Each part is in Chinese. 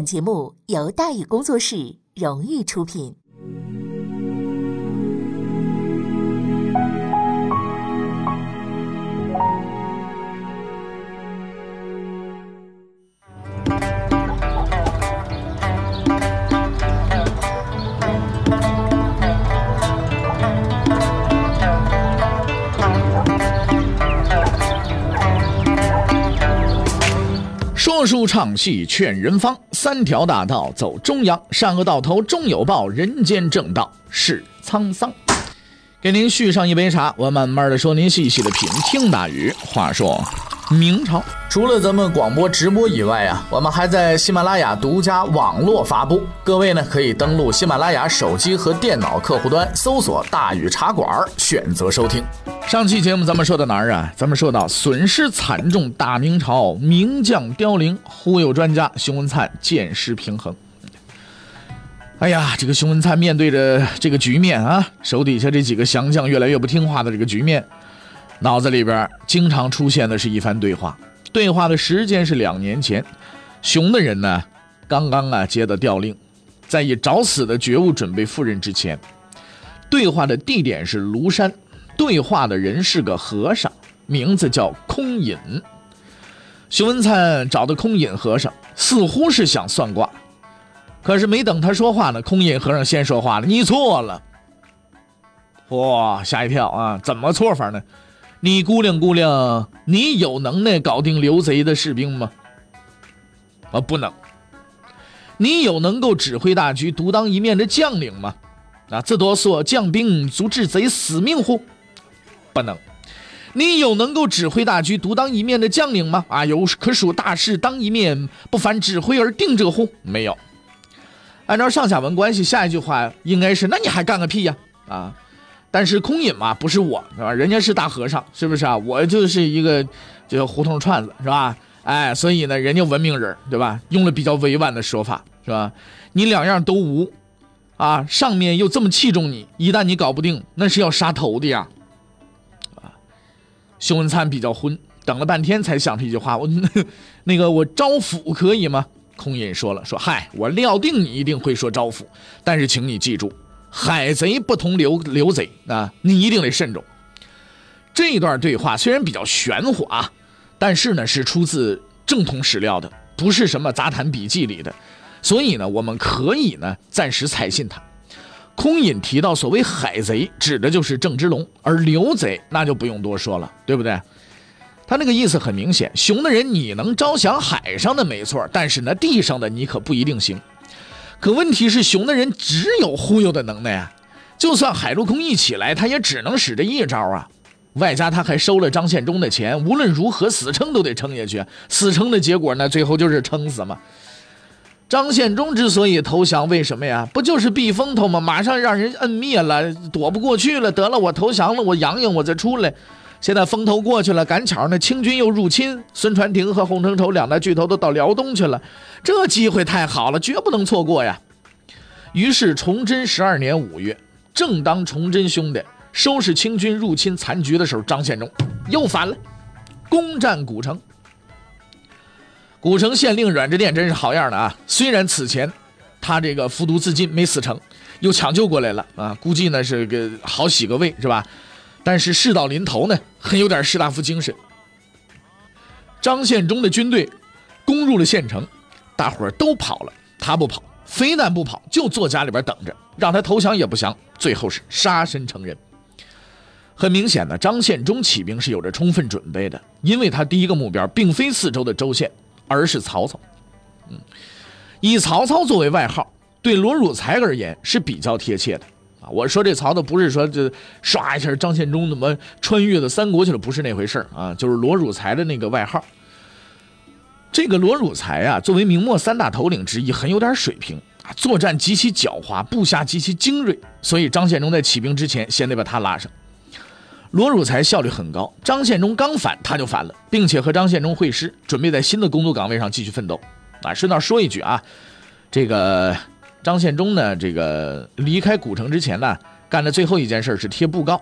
本节目由大宇工作室荣誉出品。说书唱戏劝人方，三条大道走中央，善恶到头终有报，人间正道是沧桑。给您续上一杯茶，我慢慢的说，您细细的品。听大雨话说。明朝除了咱们广播直播以外啊，我们还在喜马拉雅独家网络发布。各位呢可以登录喜马拉雅手机和电脑客户端，搜索“大禹茶馆”，选择收听。上期节目咱们说到哪儿啊？咱们说到损失惨重，大明朝名将凋零，忽悠专家熊文灿见失平衡。哎呀，这个熊文灿面对着这个局面啊，手底下这几个降将越来越不听话的这个局面。脑子里边经常出现的是一番对话，对话的时间是两年前，熊的人呢，刚刚啊接到调令，在以找死的觉悟准备赴任之前，对话的地点是庐山，对话的人是个和尚，名字叫空隐。熊文灿找的空隐和尚，似乎是想算卦，可是没等他说话呢，空隐和尚先说话了：“你错了。”哇，吓一跳啊！怎么错法呢？你估量估量，你有能耐搞定刘贼的士兵吗？啊，不能。你有能够指挥大局、独当一面的将领吗？啊，这多所将兵足治贼死命乎？不能。你有能够指挥大局、独当一面的将领吗？啊，有可属大事当一面，不凡指挥而定者乎？没有。按照上下文关系，下一句话应该是：那你还干个屁呀？啊！但是空隐嘛，不是我，是吧？人家是大和尚，是不是啊？我就是一个叫胡同串子，是吧？哎，所以呢，人家文明人，对吧？用了比较委婉的说法，是吧？你两样都无，啊，上面又这么器重你，一旦你搞不定，那是要杀头的呀，啊！熊文灿比较昏，等了半天才想出一句话：我那个我招抚可以吗？空隐说了，说嗨，我料定你一定会说招抚，但是请你记住。海贼不同刘刘贼啊，你一定得慎重。这一段对话虽然比较玄乎啊，但是呢是出自正统史料的，不是什么杂谈笔记里的，所以呢我们可以呢暂时采信他。空隐提到所谓海贼，指的就是郑芝龙，而刘贼那就不用多说了，对不对？他那个意思很明显，熊的人你能招降海上的没错，但是呢地上的你可不一定行。可问题是，熊的人只有忽悠的能耐啊！就算海陆空一起来，他也只能使这一招啊！外加他还收了张献忠的钱，无论如何死撑都得撑下去。死撑的结果呢，最后就是撑死嘛。张献忠之所以投降，为什么呀？不就是避风头吗？马上让人摁灭了，躲不过去了。得了，我投降了，我养养，我再出来。现在风头过去了，赶巧呢，清军又入侵，孙传庭和洪承畴两大巨头都到辽东去了，这机会太好了，绝不能错过呀。于是崇祯十二年五月，正当崇祯兄弟收拾清军入侵残局的时候，张献忠又反了，攻占古城。古城县令阮之殿真是好样的啊！虽然此前他这个服毒自尽没死成，又抢救过来了。啊，估计呢是个好洗个胃是吧？但是事到临头呢，很有点士大夫精神。张献忠的军队攻入了县城，大伙儿都跑了，他不跑，非但不跑，就坐家里边等着，让他投降也不降，最后是杀身成仁。很明显呢，张献忠起兵是有着充分准备的，因为他第一个目标并非四周的州县，而是曹操。嗯，以曹操作为外号，对罗汝才而言是比较贴切的。啊，我说这曹操不是说这刷一下张献忠怎么穿越到三国去了，不是那回事啊，就是罗汝才的那个外号。这个罗汝才啊，作为明末三大头领之一，很有点水平啊，作战极其狡猾，部下极其精锐，所以张献忠在起兵之前，先得把他拉上。罗汝才效率很高，张献忠刚反他就反了，并且和张献忠会师，准备在新的工作岗位上继续奋斗。啊，顺道说一句啊，这个。张献忠呢，这个离开古城之前呢，干的最后一件事是贴布告。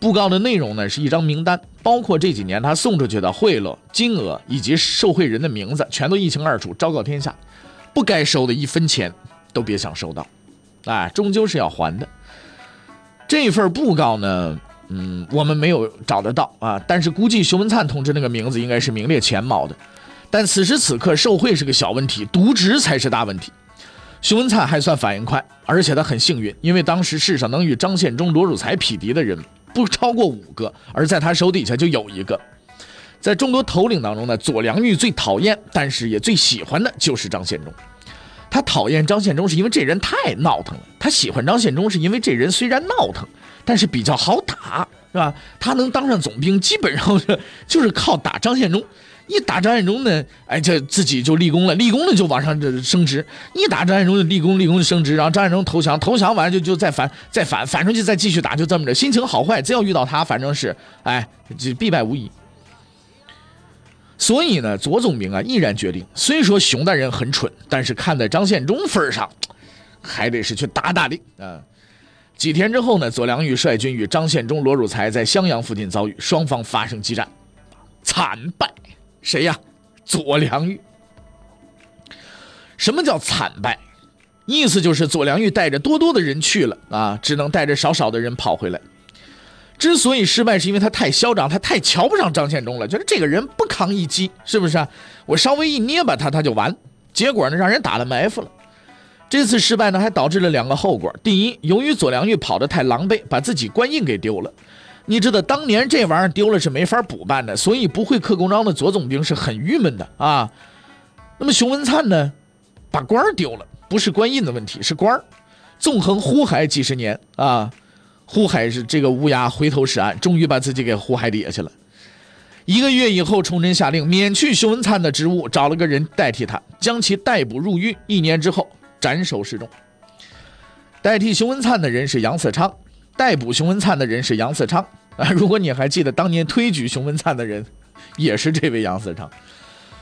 布告的内容呢，是一张名单，包括这几年他送出去的贿赂金额以及受贿人的名字，全都一清二楚，昭告天下。不该收的一分钱都别想收到，哎，终究是要还的。这份布告呢，嗯，我们没有找得到啊，但是估计熊文灿同志那个名字应该是名列前茅的。但此时此刻，受贿是个小问题，渎职才是大问题。熊文灿还算反应快，而且他很幸运，因为当时世上能与张献忠、罗汝才匹敌的人不超过五个，而在他手底下就有一个。在众多头领当中呢，左良玉最讨厌，但是也最喜欢的就是张献忠。他讨厌张献忠是因为这人太闹腾了，他喜欢张献忠是因为这人虽然闹腾，但是比较好打，是吧？他能当上总兵，基本上就是靠打张献忠。一打张献忠呢，哎，这自己就立功了，立功了就往上这升职。一打张献忠就立功，立功就升职，然后张献忠投降，投降完就就再反，再反，反出去再继续打，就这么着。心情好坏，只要遇到他，反正是哎，这必败无疑。所以呢，左总兵啊，毅然决定，虽说熊大人很蠢，但是看在张献忠份上，还得是去打打的啊。几天之后呢，左良玉率军与张献忠、罗汝才在襄阳附近遭遇，双方发生激战，惨败。谁呀？左良玉。什么叫惨败？意思就是左良玉带着多多的人去了啊，只能带着少少的人跑回来。之所以失败，是因为他太嚣张，他太瞧不上张献忠了，觉得这个人不扛一击，是不是啊？我稍微一捏巴他，他就完。结果呢，让人打了埋伏了。这次失败呢，还导致了两个后果：第一，由于左良玉跑得太狼狈，把自己官印给丢了。你知道当年这玩意儿丢了是没法补办的，所以不会刻公章的左总兵是很郁闷的啊。那么熊文灿呢，把官儿丢了，不是官印的问题，是官儿。纵横呼海几十年啊，呼海是这个乌鸦回头是岸，终于把自己给呼海底下去了。一个月以后，崇祯下令免去熊文灿的职务，找了个人代替他，将其逮捕入狱。一年之后斩首示众。代替熊文灿的人是杨嗣昌。逮捕熊文灿的人是杨嗣昌啊！如果你还记得当年推举熊文灿的人，也是这位杨嗣昌。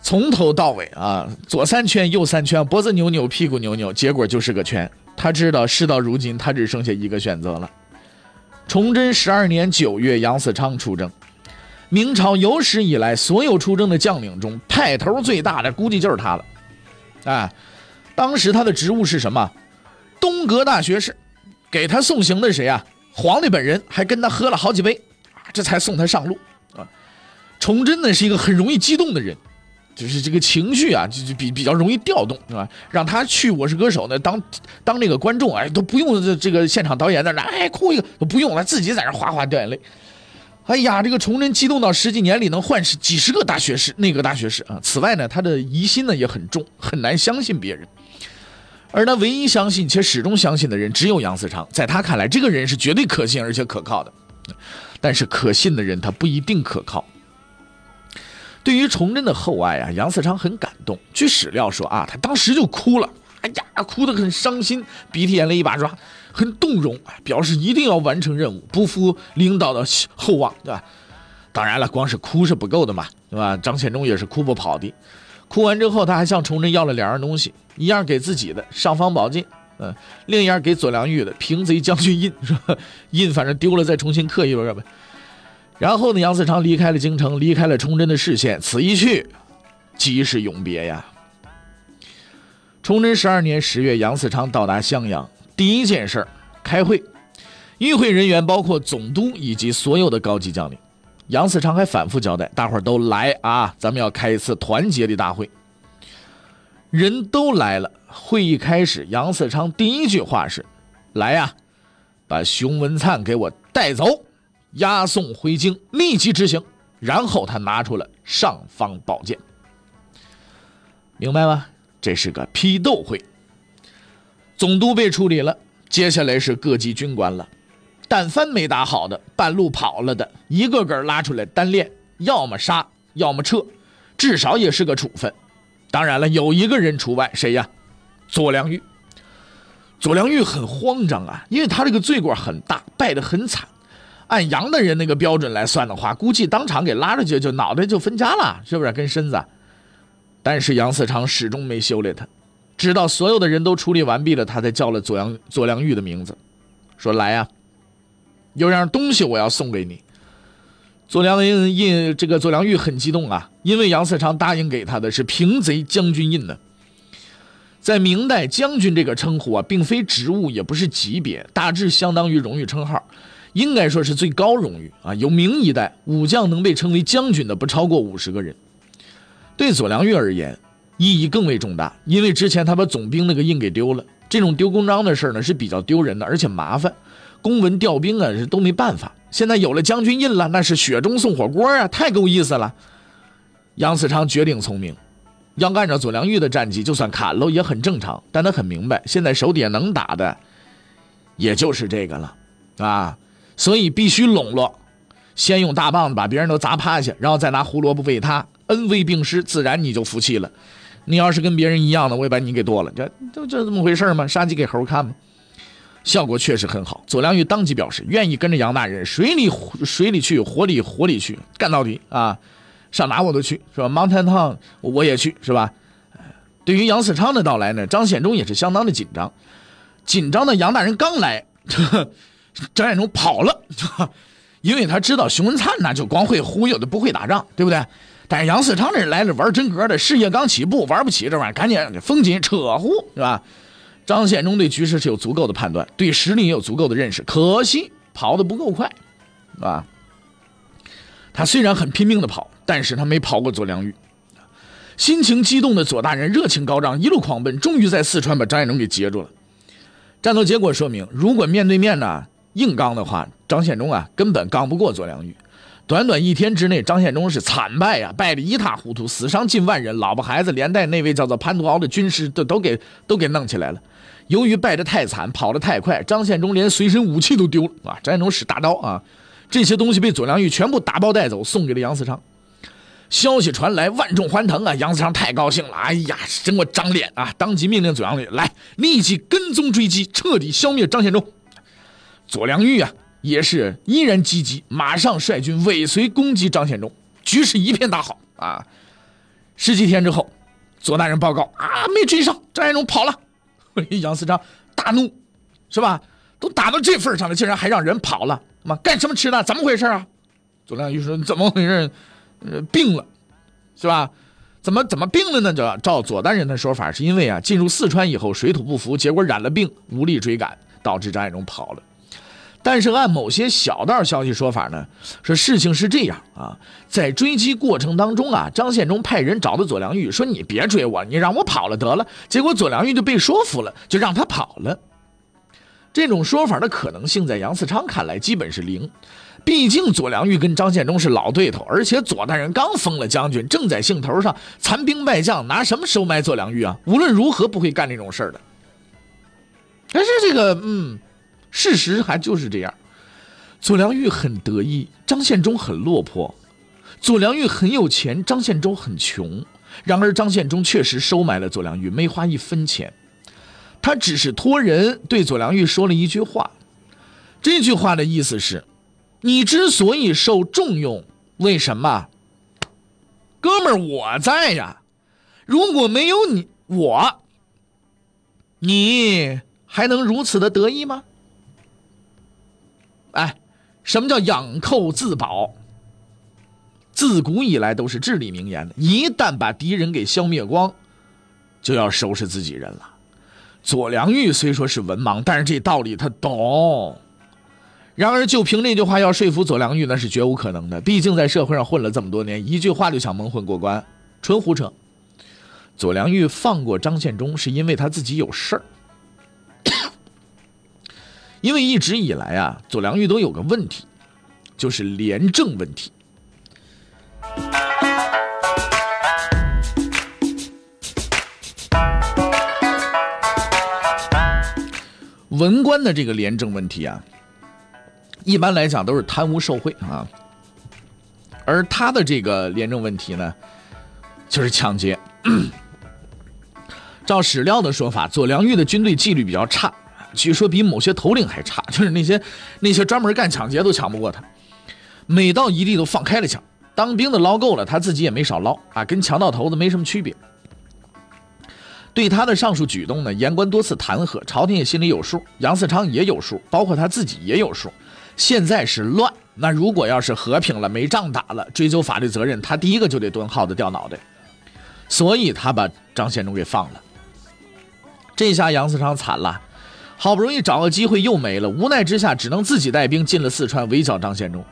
从头到尾啊，左三圈右三圈，脖子扭扭，屁股扭扭，结果就是个圈。他知道事到如今，他只剩下一个选择了。崇祯十二年九月，杨嗣昌出征。明朝有史以来所有出征的将领中，派头最大的估计就是他了。啊，当时他的职务是什么？东阁大学士。给他送行的谁啊？皇帝本人还跟他喝了好几杯，这才送他上路啊。崇祯呢是一个很容易激动的人，就是这个情绪啊，就就比比较容易调动，是吧？让他去《我是歌手》呢，当当那个观众，哎，都不用这这个现场导演在那，哎，哭一个都不用，他自己在那哗哗掉眼泪。哎呀，这个崇祯激动到十几年里能换几十个大学士，内阁大学士啊。此外呢，他的疑心呢也很重，很难相信别人。而他唯一相信且始终相信的人只有杨嗣昌，在他看来，这个人是绝对可信而且可靠的。但是可信的人他不一定可靠。对于崇祯的厚爱啊，杨嗣昌很感动。据史料说啊，他当时就哭了，哎呀，哭得很伤心，鼻涕眼泪一把抓，很动容，表示一定要完成任务，不负领导的厚望，对吧？当然了，光是哭是不够的嘛，对吧？张献忠也是哭不跑的。哭完之后，他还向崇祯要了两样东西，一样给自己的尚方宝剑，嗯，另一样给左良玉的平贼将军印，是吧？印反正丢了，再重新刻一个呗。然后呢，杨嗣昌离开了京城，离开了崇祯的视线，此一去，即是永别呀。崇祯十二年十月，杨嗣昌到达襄阳，第一件事开会，与会人员包括总督以及所有的高级将领。杨嗣昌还反复交代：“大伙儿都来啊，咱们要开一次团结的大会。”人都来了。会议开始，杨嗣昌第一句话是：“来呀，把熊文灿给我带走，押送回京，立即执行。”然后他拿出了尚方宝剑，明白吗？这是个批斗会。总督被处理了，接下来是各级军官了。但凡没打好的，半路跑了的，一个个拉出来单练，要么杀，要么撤，至少也是个处分。当然了，有一个人除外，谁呀？左良玉。左良玉很慌张啊，因为他这个罪过很大，败得很惨。按杨大人那个标准来算的话，估计当场给拉出去，就脑袋就分家了，是不是？跟身子。但是杨嗣昌始终没修理他，直到所有的人都处理完毕了，他才叫了左良左良玉的名字，说：“来呀。”有样东西我要送给你，左良玉印这个左良玉很激动啊，因为杨嗣昌答应给他的是平贼将军印呢。在明代，将军这个称呼啊，并非职务，也不是级别，大致相当于荣誉称号，应该说是最高荣誉啊。有明一代武将能被称为将军的不超过五十个人。对左良玉而言，意义更为重大，因为之前他把总兵那个印给丢了，这种丢公章的事呢是比较丢人的，而且麻烦，公文调兵啊是都没办法。现在有了将军印了，那是雪中送火锅啊，太够意思了。杨嗣昌绝顶聪明。要按照左良玉的战绩，就算砍了也很正常。但他很明白，现在手底下能打的，也就是这个了，啊，所以必须笼络，先用大棒子把别人都砸趴下，然后再拿胡萝卜喂他，恩威并施，自然你就服气了。你要是跟别人一样的，我也把你给剁了，这就就这么回事吗？杀鸡给猴看吗？效果确实很好。左良玉当即表示愿意跟着杨大人水里水里去，火里火里去，干到底啊！上哪我都去，是吧？Mountain Town 我也去，是吧？对于杨嗣昌的到来呢，张献忠也是相当的紧张。紧张的杨大人刚来，张献忠跑了，因为他知道熊文灿那就光会忽悠的，不会打仗，对不对？但是杨嗣昌这人来了玩真格的，事业刚起步，玩不起这玩意儿，赶紧风紧扯呼，是吧？张献忠对局势是有足够的判断，对实力也有足够的认识，可惜跑的不够快，啊。他虽然很拼命的跑，但是他没跑过左良玉。心情激动的左大人热情高涨，一路狂奔，终于在四川把张献忠给截住了。战斗结果说明，如果面对面呢硬刚的话，张献忠啊根本刚不过左良玉。短短一天之内，张献忠是惨败呀，败得一塌糊涂，死伤近万人，老婆孩子连带那位叫做潘图敖的军师都都给都给弄起来了。由于败得太惨，跑得太快，张献忠连随身武器都丢了啊！张献忠使大刀啊。这些东西被左良玉全部打包带走，送给了杨嗣昌。消息传来，万众欢腾啊！杨嗣昌太高兴了，哎呀，真给我长脸啊！当即命令左良玉来，立即跟踪追击，彻底消灭张献忠。左良玉啊，也是依然积极，马上率军尾随攻击张献忠，局势一片大好啊！十几天之后，左大人报告啊，没追上，张献忠跑了。杨嗣昌大怒，是吧？都打到这份上了，竟然还让人跑了。妈，干什么吃的？怎么回事啊？左良玉说：“怎么回事？呃，病了，是吧？怎么怎么病了呢？就照左大人的说法，是因为啊，进入四川以后水土不服，结果染了病，无力追赶，导致张献忠跑了。但是按某些小道消息说法呢，说事情是这样啊，在追击过程当中啊，张献忠派人找到左良玉，说你别追我，你让我跑了得了。结果左良玉就被说服了，就让他跑了。”这种说法的可能性，在杨嗣昌看来基本是零。毕竟左良玉跟张献忠是老对头，而且左大人刚封了将军，正在兴头上，残兵败将，拿什么收买左良玉啊？无论如何不会干这种事儿的。但是这个，嗯，事实还就是这样。左良玉很得意，张献忠很落魄；左良玉很有钱，张献忠很穷。然而张献忠确实收买了左良玉，没花一分钱。他只是托人对左良玉说了一句话，这句话的意思是：你之所以受重用，为什么？哥们儿，我在呀！如果没有你，我，你还能如此的得意吗？哎，什么叫养寇自保？自古以来都是至理名言的，一旦把敌人给消灭光，就要收拾自己人了。左良玉虽说是文盲，但是这道理他懂。然而，就凭那句话要说服左良玉，那是绝无可能的。毕竟在社会上混了这么多年，一句话就想蒙混过关，纯胡扯。左良玉放过张献忠，是因为他自己有事儿。因为一直以来啊，左良玉都有个问题，就是廉政问题。文官的这个廉政问题啊，一般来讲都是贪污受贿啊，而他的这个廉政问题呢，就是抢劫。照史料的说法，左良玉的军队纪律比较差，据说比某些头领还差，就是那些那些专门干抢劫都抢不过他。每到一地都放开了抢，当兵的捞够了，他自己也没少捞啊，跟强盗头子没什么区别。对他的上述举动呢，言官多次弹劾，朝廷也心里有数，杨嗣昌也有数，包括他自己也有数。现在是乱，那如果要是和平了，没仗打了，追究法律责任，他第一个就得蹲耗子掉脑袋。所以他把张献忠给放了。这下杨嗣昌惨了，好不容易找个机会又没了，无奈之下只能自己带兵进了四川围剿张献忠。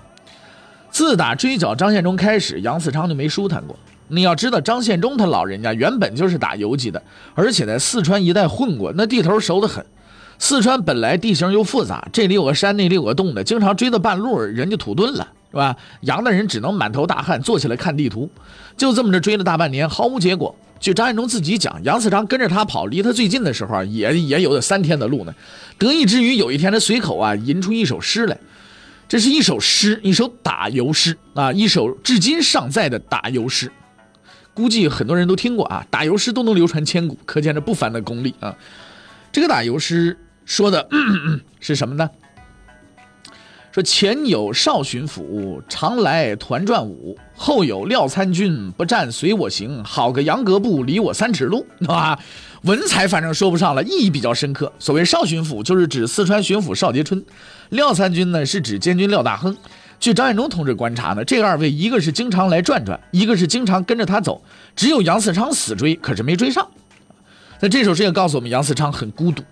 自打追剿张献忠开始，杨嗣昌就没舒坦过。你要知道，张献忠他老人家原本就是打游击的，而且在四川一带混过，那地头熟得很。四川本来地形又复杂，这里有个山，那里有个洞的，经常追到半路人就土遁了，是吧？杨大人只能满头大汗坐起来看地图，就这么着追了大半年，毫无结果。据张献忠自己讲，杨嗣昌跟着他跑，离他最近的时候，也也有三天的路呢。得意之余，有一天他随口啊吟出一首诗来，这是一首诗，一首打油诗啊，一首至今尚在的打油诗。估计很多人都听过啊，打油诗都能流传千古，可见这不凡的功力啊。这个打油诗说的 是什么呢？说前有少巡抚常来团转舞，后有廖参军不战随我行，好个杨格布离我三尺路，啊，文采反正说不上了，意义比较深刻。所谓少巡抚，就是指四川巡抚邵杰春；廖参军呢，是指监军廖大亨。据张献忠同志观察呢，这二位一个是经常来转转，一个是经常跟着他走，只有杨嗣昌死追，可是没追上。那这首诗也告诉我们，杨嗣昌很孤独。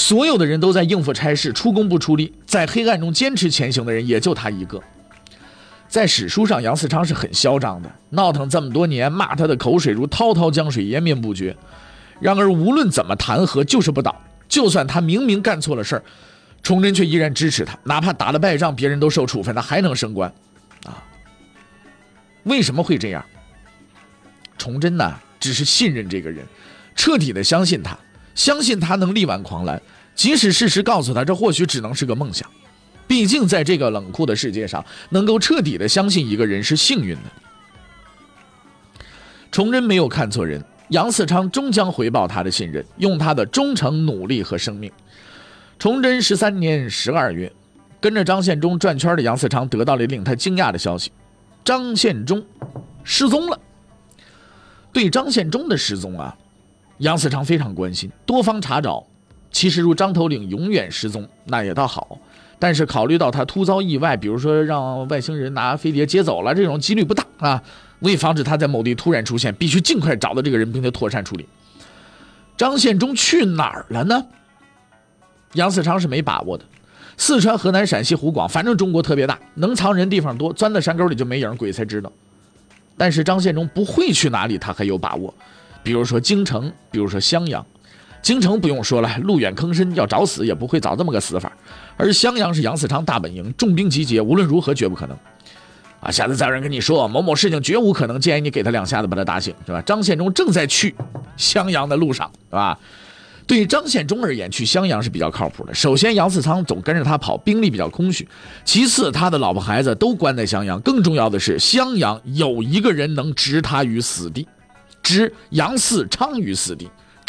所有的人都在应付差事，出工不出力，在黑暗中坚持前行的人也就他一个。在史书上，杨嗣昌是很嚣张的，闹腾这么多年，骂他的口水如滔滔江水，延绵不绝。然而，无论怎么弹劾，就是不倒。就算他明明干错了事儿，崇祯却依然支持他，哪怕打了败仗，别人都受处分，他还能升官。啊，为什么会这样？崇祯呢，只是信任这个人，彻底的相信他。相信他能力挽狂澜，即使事实告诉他这或许只能是个梦想。毕竟在这个冷酷的世界上，能够彻底的相信一个人是幸运的。崇祯没有看错人，杨嗣昌终将回报他的信任，用他的忠诚、努力和生命。崇祯十三年十二月，跟着张献忠转圈的杨嗣昌得到了令他惊讶的消息：张献忠失踪了。对张献忠的失踪啊！杨嗣昌非常关心，多方查找。其实，如张头领永远失踪，那也倒好。但是，考虑到他突遭意外，比如说让外星人拿飞碟接走了，这种几率不大啊。为防止他在某地突然出现，必须尽快找到这个人，并且妥善处理。张献忠去哪儿了呢？杨嗣昌是没把握的。四川、河南、陕西、湖广，反正中国特别大，能藏人地方多，钻到山沟里就没影，鬼才知道。但是张献忠不会去哪里，他还有把握。比如说京城，比如说襄阳，京城不用说了，路远坑深，要找死也不会找这么个死法。而襄阳是杨嗣昌大本营，重兵集结，无论如何绝不可能。啊，下次再有人跟你说某某事情绝无可能，建议你给他两下子把他打醒，是吧？张献忠正在去襄阳的路上，是吧？对于张献忠而言，去襄阳是比较靠谱的。首先，杨嗣昌总跟着他跑，兵力比较空虚；其次，他的老婆孩子都关在襄阳；更重要的是，襄阳有一个人能置他于死地。置杨嗣昌于死地，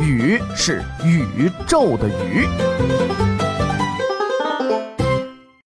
宇是宇宙的宇。